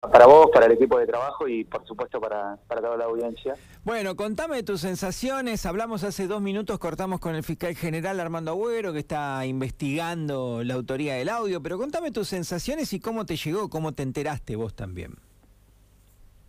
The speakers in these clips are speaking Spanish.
para vos, para el equipo de trabajo y por supuesto para, para toda la audiencia. Bueno, contame tus sensaciones. Hablamos hace dos minutos, cortamos con el fiscal general Armando Agüero, que está investigando la autoría del audio, pero contame tus sensaciones y cómo te llegó, cómo te enteraste vos también.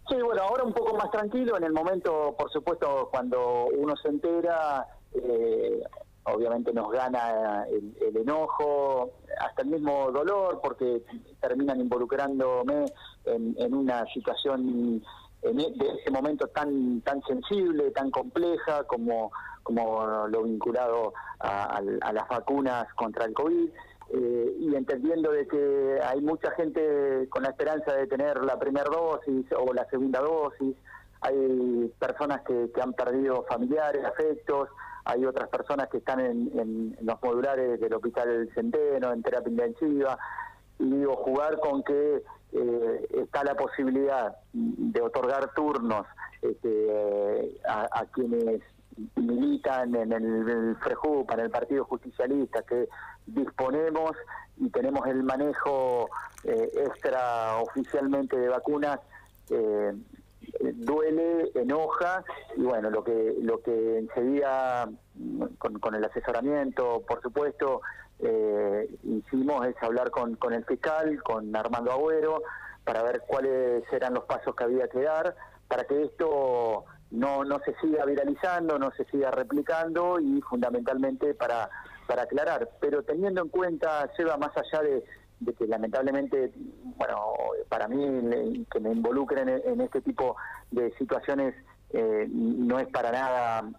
Sí, bueno, ahora un poco más tranquilo. En el momento, por supuesto, cuando uno se entera, eh, obviamente nos gana el, enojo, hasta el mismo dolor, porque terminan involucrándome en, una situación en e, de ese momento tan tan sensible, tan compleja como como lo vinculado a, las vacunas contra el COVID. Eh, y entendiendo de que hay mucha gente con la esperanza de tener la primera dosis o la segunda dosis, hay personas que, han perdido familiares, afectos, hay otras personas que están en, los modulares del Hospital Centeno, en terapia intensiva, y digo, jugar con que eh, está la posibilidad de otorgar turnos este, a, quienes militan en el, el en el Partido Justicialista, que disponemos y tenemos el manejo eh, extra oficialmente de vacunas, eh, duele, enoja y bueno, lo que lo que enseguida con, el asesoramiento, por supuesto, eh, hicimos es hablar con, con el fiscal, con Armando Agüero, para ver cuáles eran los pasos que había que dar para que esto no, no se siga viralizando, no se siga replicando y fundamentalmente para, para aclarar. Pero teniendo en cuenta, Seba, más allá de, que lamentablemente, bueno, para mí que me involucren en, este tipo de situaciones eh, no es para nada,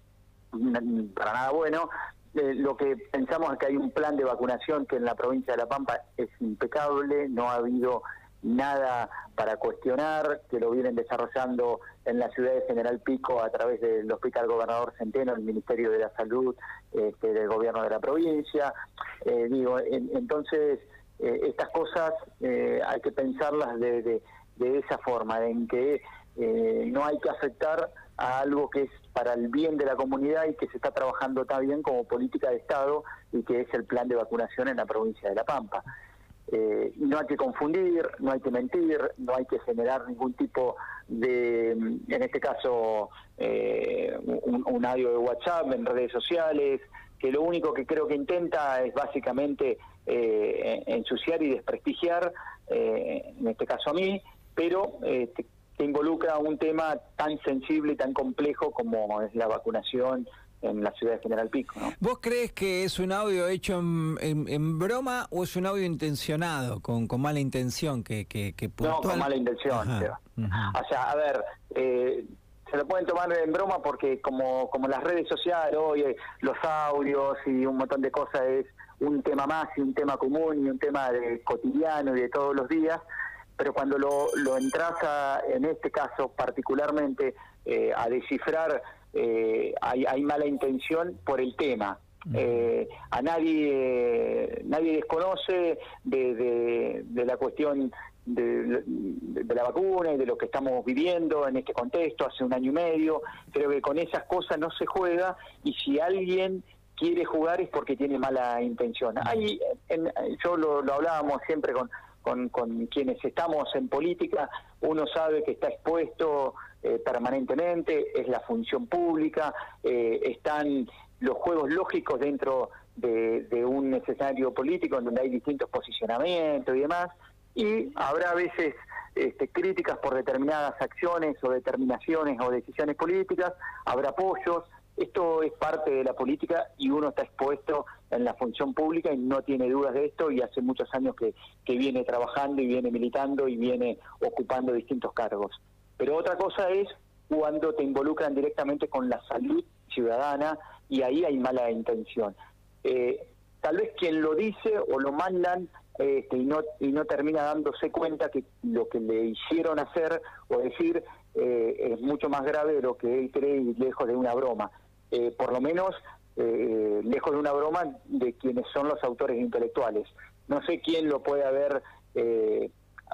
para nada bueno. Eh, lo que pensamos es que hay un plan de vacunación que en la provincia de La Pampa es impecable, no ha habido nada para cuestionar, que lo vienen desarrollando en la ciudad de General Pico a través del Hospital Gobernador Centeno, el Ministerio de la Salud, este, del Gobierno de la provincia. Eh, digo, entonces, eh, estas cosas eh, hay que pensarlas de, de, esa forma, en que no hay que afectar a algo que es para el bien de la comunidad y que se está trabajando tan bien como política de Estado y que es el plan de vacunación en la provincia de La Pampa. Eh, no hay que confundir, no hay que mentir, no hay que generar ningún tipo de, en este caso, eh, un, audio de WhatsApp en redes sociales, que lo único que creo que intenta es básicamente eh, ensuciar y desprestigiar, en este caso a mí, pero que involucra un tema tan sensible y tan complejo como es la vacunación en la ciudad de General Pico. ¿no? ¿Vos crees que es un audio hecho en, broma o es un audio intencionado, con, con mala intención? que, que, No, con mala intención. O sea, a ver, eh, se lo pueden tomar en broma porque como, como las redes sociales hoy, eh, los audios y un montón de cosas es un tema más y un tema común y un tema de cotidiano y de todos los días, pero cuando lo, lo entras en este caso particularmente eh, a descifrar eh, hay, hay, mala intención por el tema. Eh, a nadie nadie desconoce de, de, la cuestión de, de, la vacuna y de lo que estamos viviendo en este contexto hace un año y medio. Creo que con esas cosas no se juega y si alguien quiere jugar es porque tiene mala intención. Hay, yo lo, lo hablábamos siempre con, con, con quienes estamos en política, uno sabe que está expuesto eh, permanentemente, es la función pública, eh, están los juegos lógicos dentro de, un escenario político en donde hay distintos posicionamientos y demás, y habrá a veces este, críticas por determinadas acciones o determinaciones o decisiones políticas, habrá apoyos, esto es parte de la política y uno está expuesto en la función pública y no tiene dudas de esto y hace muchos años que, que viene trabajando y viene militando y viene ocupando distintos cargos. Pero otra cosa es cuando te involucran directamente con la salud ciudadana y ahí hay mala intención. Eh, tal vez quien lo dice o lo mandan este, y, no, y no termina dándose cuenta que lo que le hicieron hacer o decir eh, es mucho más grave de lo que él cree y lejos de una broma. Eh, por lo menos lejos de una broma de quienes son los autores intelectuales. No sé quién lo puede haber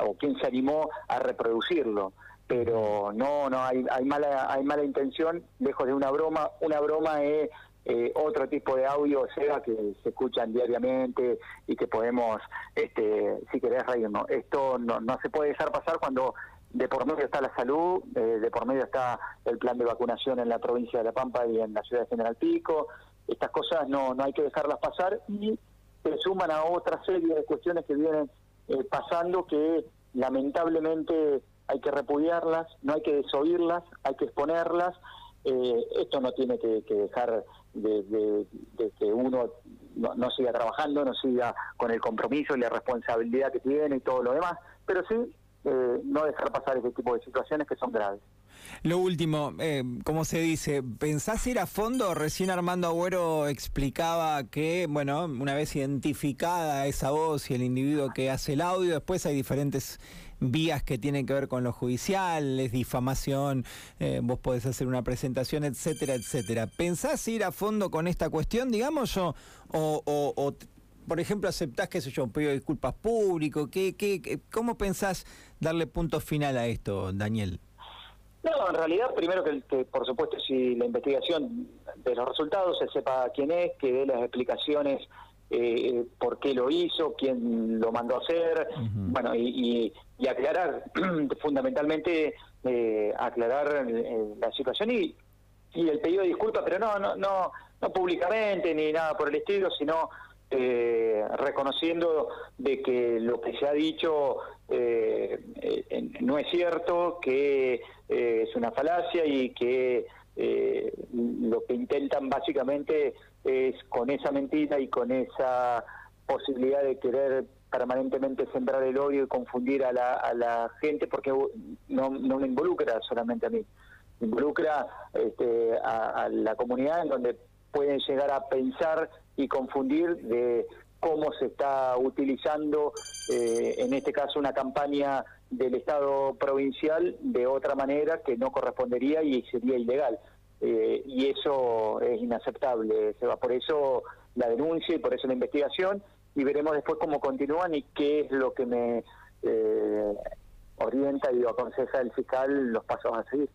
o quién se animó a reproducirlo pero no, no, hay, hay, mala, hay mala intención, lejos de una broma. Una broma es eh, otro tipo de audio, sea que se escuchan diariamente y que podemos, este, si querés reírnos. Esto no, no se puede dejar pasar cuando de por medio está la salud, eh, de por medio está el plan de vacunación en la provincia de La Pampa y en la ciudad de General Pico. Estas cosas no, no hay que dejarlas pasar y se suman a otra serie de cuestiones que vienen eh, pasando que lamentablemente hay que repudiarlas, no hay que desoírlas, hay que exponerlas. Eh, esto no tiene que, dejar de, que uno no, no, siga trabajando, no siga con el compromiso y la responsabilidad que tiene y todo lo demás, pero sí eh, no dejar pasar este tipo de situaciones que son graves. Lo último, eh, ¿cómo se dice? ¿Pensás ir a fondo? Recién Armando Agüero explicaba que, bueno, una vez identificada esa voz y el individuo que hace el audio, después hay diferentes vías que tienen que ver con lo judicial, es difamación, eh, vos podés hacer una presentación, etcétera, etcétera. ¿Pensás ir a fondo con esta cuestión, digamos, o, o, por ejemplo, aceptás, qué sé yo, un pedido de disculpas público? ¿Qué, qué, ¿Cómo pensás darle punto final a esto, Daniel? No, en realidad, primero que, por supuesto, si la investigación de los resultados se sepa quién es, que dé las explicaciones eh, por qué lo hizo, quién lo mandó a hacer, bueno, y, aclarar, fundamentalmente, eh, aclarar eh, la situación y, y el pedido de disculpas, pero no, no, no, no públicamente ni nada por el estilo, sino eh, reconociendo de que lo que se ha dicho eh, eh, no es cierto, que es una falacia y que lo que intentan básicamente es con esa mentira y con esa posibilidad de querer permanentemente sembrar el odio y confundir a la, a la gente porque no, no me involucra solamente a mí, involucra este, a la comunidad en donde pueden llegar a pensar y confundir de cómo se está utilizando, eh, en este caso, una campaña del Estado provincial de otra manera que no correspondería y sería ilegal. Eh, y eso es inaceptable, va Por eso la denuncia y por eso la investigación y veremos después cómo continúan y qué es lo que me eh, orienta y aconseja el fiscal los pasos a seguir.